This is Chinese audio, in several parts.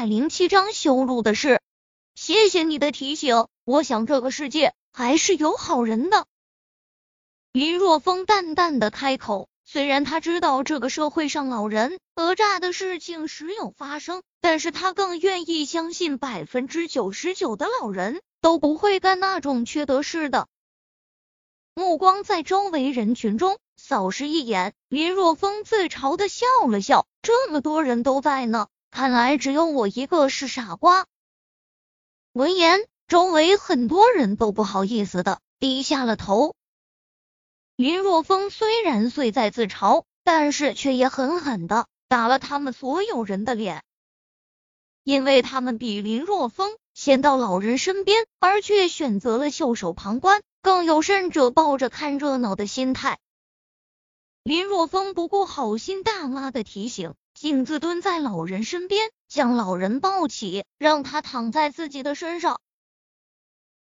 百零七章修路的事。谢谢你的提醒，我想这个世界还是有好人的。林若风淡淡的开口，虽然他知道这个社会上老人讹诈的事情时有发生，但是他更愿意相信百分之九十九的老人都不会干那种缺德事的。目光在周围人群中扫视一眼，林若风自嘲的笑了笑，这么多人都在呢，看来只有我一个是傻瓜。闻言，周围很多人都不好意思的低下了头。林若风虽然虽在自嘲，但是却也狠狠的打了他们所有人的脸，因为他们比林若风先到老人身边，而却选择了袖手旁观，更有甚者抱着看热闹的心态。林若风不顾好心大妈的提醒，径自蹲在老人身边，将老人抱起，让他躺在自己的身上。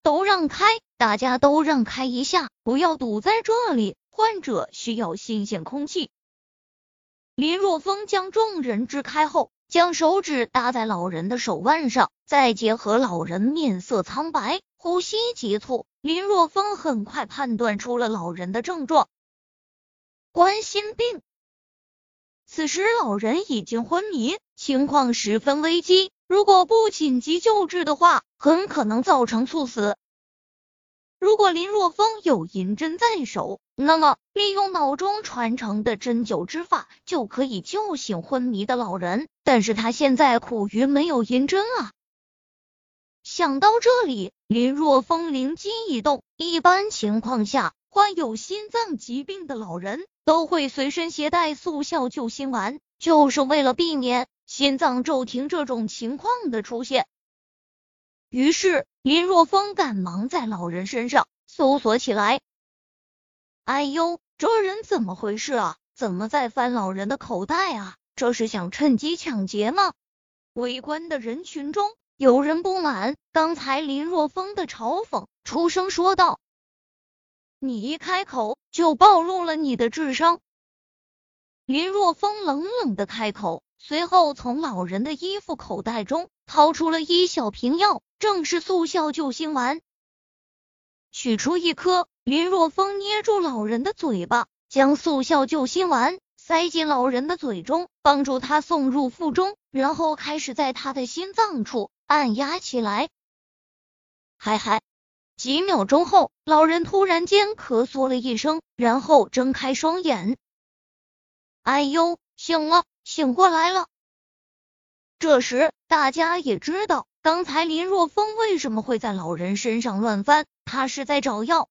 都让开！大家都让开一下，不要堵在这里。患者需要新鲜空气。林若风将众人支开后，将手指搭在老人的手腕上，再结合老人面色苍白、呼吸急促，林若风很快判断出了老人的症状——冠心病。此时老人已经昏迷，情况十分危机。如果不紧急救治的话，很可能造成猝死。如果林若风有银针在手，那么利用脑中传承的针灸之法，就可以救醒昏迷的老人。但是他现在苦于没有银针啊！想到这里，林若风灵机一动，一般情况下，患有心脏疾病的老人都会随身携带速效救心丸，就是为了避免。心脏骤停这种情况的出现，于是林若风赶忙在老人身上搜索起来。哎呦，这人怎么回事啊？怎么在翻老人的口袋啊？这是想趁机抢劫吗？围观的人群中有人不满刚才林若风的嘲讽，出声说道：“你一开口就暴露了你的智商。”林若风冷冷的开口。随后，从老人的衣服口袋中掏出了一小瓶药，正是速效救心丸。取出一颗，林若风捏住老人的嘴巴，将速效救心丸塞进老人的嘴中，帮助他送入腹中，然后开始在他的心脏处按压起来。嗨嗨，几秒钟后，老人突然间咳嗽了一声，然后睁开双眼。哎呦，醒了！醒过来了。这时，大家也知道刚才林若风为什么会在老人身上乱翻，他是在找药。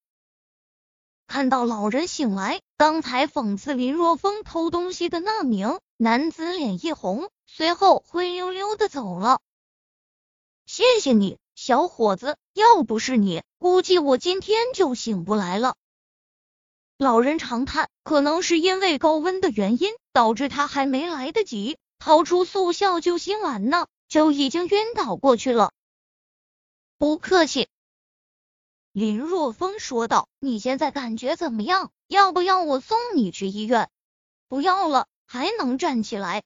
看到老人醒来，刚才讽刺林若风偷东西的那名男子脸一红，随后灰溜溜的走了。谢谢你，小伙子，要不是你，估计我今天就醒不来了。老人长叹，可能是因为高温的原因，导致他还没来得及掏出速效救心丸呢，就已经晕倒过去了。不客气，林若风说道：“你现在感觉怎么样？要不要我送你去医院？”不要了，还能站起来。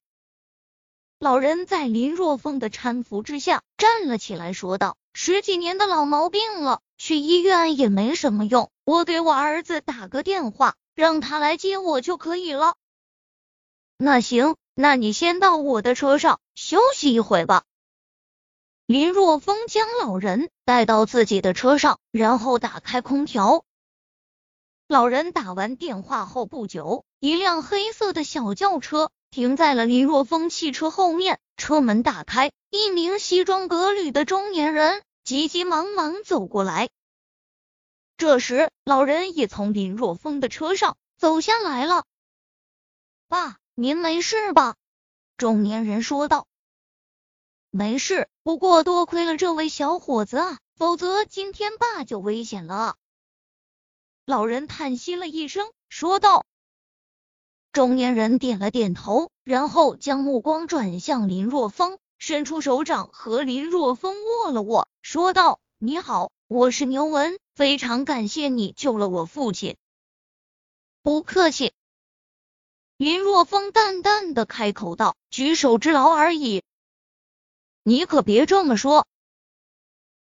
老人在林若风的搀扶之下站了起来，说道：“十几年的老毛病了。”去医院也没什么用，我给我儿子打个电话，让他来接我就可以了。那行，那你先到我的车上休息一会吧。林若风将老人带到自己的车上，然后打开空调。老人打完电话后不久，一辆黑色的小轿车停在了林若风汽车后面，车门打开，一名西装革履的中年人。急急忙忙走过来，这时老人也从林若风的车上走下来了。爸，您没事吧？中年人说道。没事，不过多亏了这位小伙子啊，否则今天爸就危险了。老人叹息了一声，说道。中年人点了点头，然后将目光转向林若风。伸出手掌和林若风握了握，说道：“你好，我是牛文，非常感谢你救了我父亲。”不客气。林若风淡淡的开口道：“举手之劳而已。”你可别这么说。”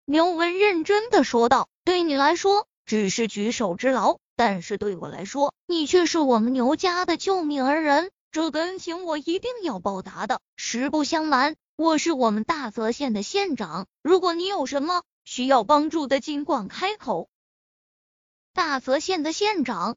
牛文认真的说道：“对你来说只是举手之劳，但是对我来说，你却是我们牛家的救命恩人，这恩情我一定要报答的。实不相瞒，我是我们大泽县的县长，如果你有什么需要帮助的，尽管开口。”大泽县的县长，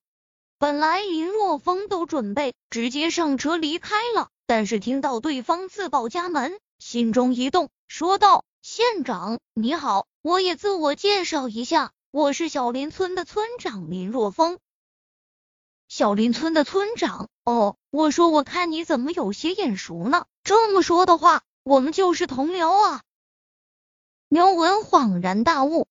本来林若风都准备直接上车离开了，但是听到对方自报家门，心中一动，说道。县长你好，我也自我介绍一下，我是小林村的村长林若风。小林村的村长哦，我说我看你怎么有些眼熟呢？这么说的话，我们就是同僚啊。牛文恍然大悟。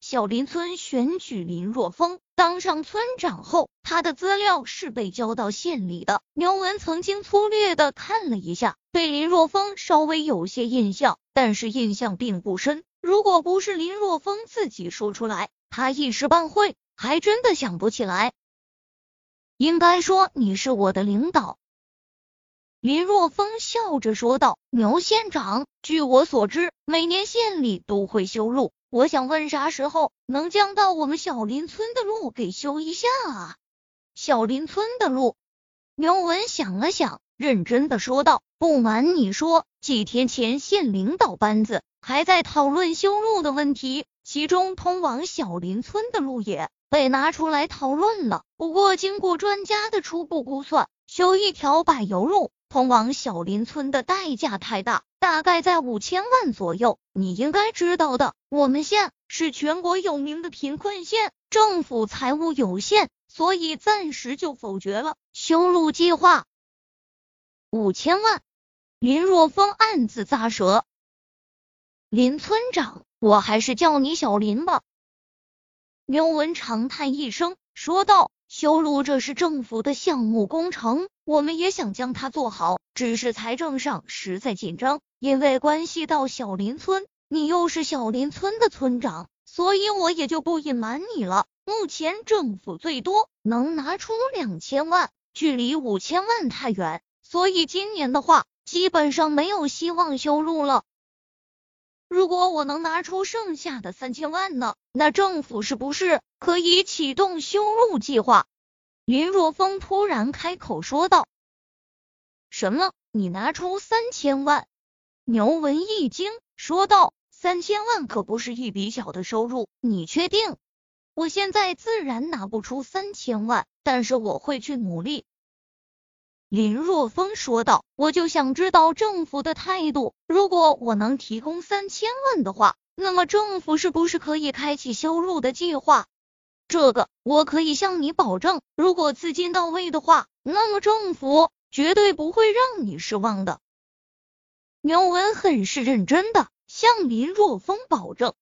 小林村选举林若风当上村长后，他的资料是被交到县里的。牛文曾经粗略的看了一下，对林若风稍微有些印象，但是印象并不深。如果不是林若风自己说出来，他一时半会还真的想不起来。应该说你是我的领导。林若风笑着说道：“牛县长，据我所知，每年县里都会修路。”我想问，啥时候能将到我们小林村的路给修一下啊？小林村的路，牛文想了想，认真的说道：“不瞒你说，几天前县领导班子还在讨论修路的问题，其中通往小林村的路也被拿出来讨论了。不过，经过专家的初步估算，修一条柏油路。”通往小林村的代价太大，大概在五千万左右。你应该知道的，我们县是全国有名的贫困县，政府财务有限，所以暂时就否决了修路计划。五千万，林若风暗自咂舌。林村长，我还是叫你小林吧。牛文长叹一声，说道。修路这是政府的项目工程，我们也想将它做好，只是财政上实在紧张，因为关系到小林村，你又是小林村的村长，所以我也就不隐瞒你了。目前政府最多能拿出两千万，距离五千万太远，所以今年的话，基本上没有希望修路了。如果我能拿出剩下的三千万呢？那政府是不是可以启动修路计划？林若风突然开口说道：“什么？你拿出三千万？”牛文一惊，说道：“三千万可不是一笔小的收入，你确定？”我现在自然拿不出三千万，但是我会去努力。林若风说道：“我就想知道政府的态度。如果我能提供三千万的话，那么政府是不是可以开启修路的计划？这个我可以向你保证。如果资金到位的话，那么政府绝对不会让你失望的。”牛文很是认真的向林若风保证：“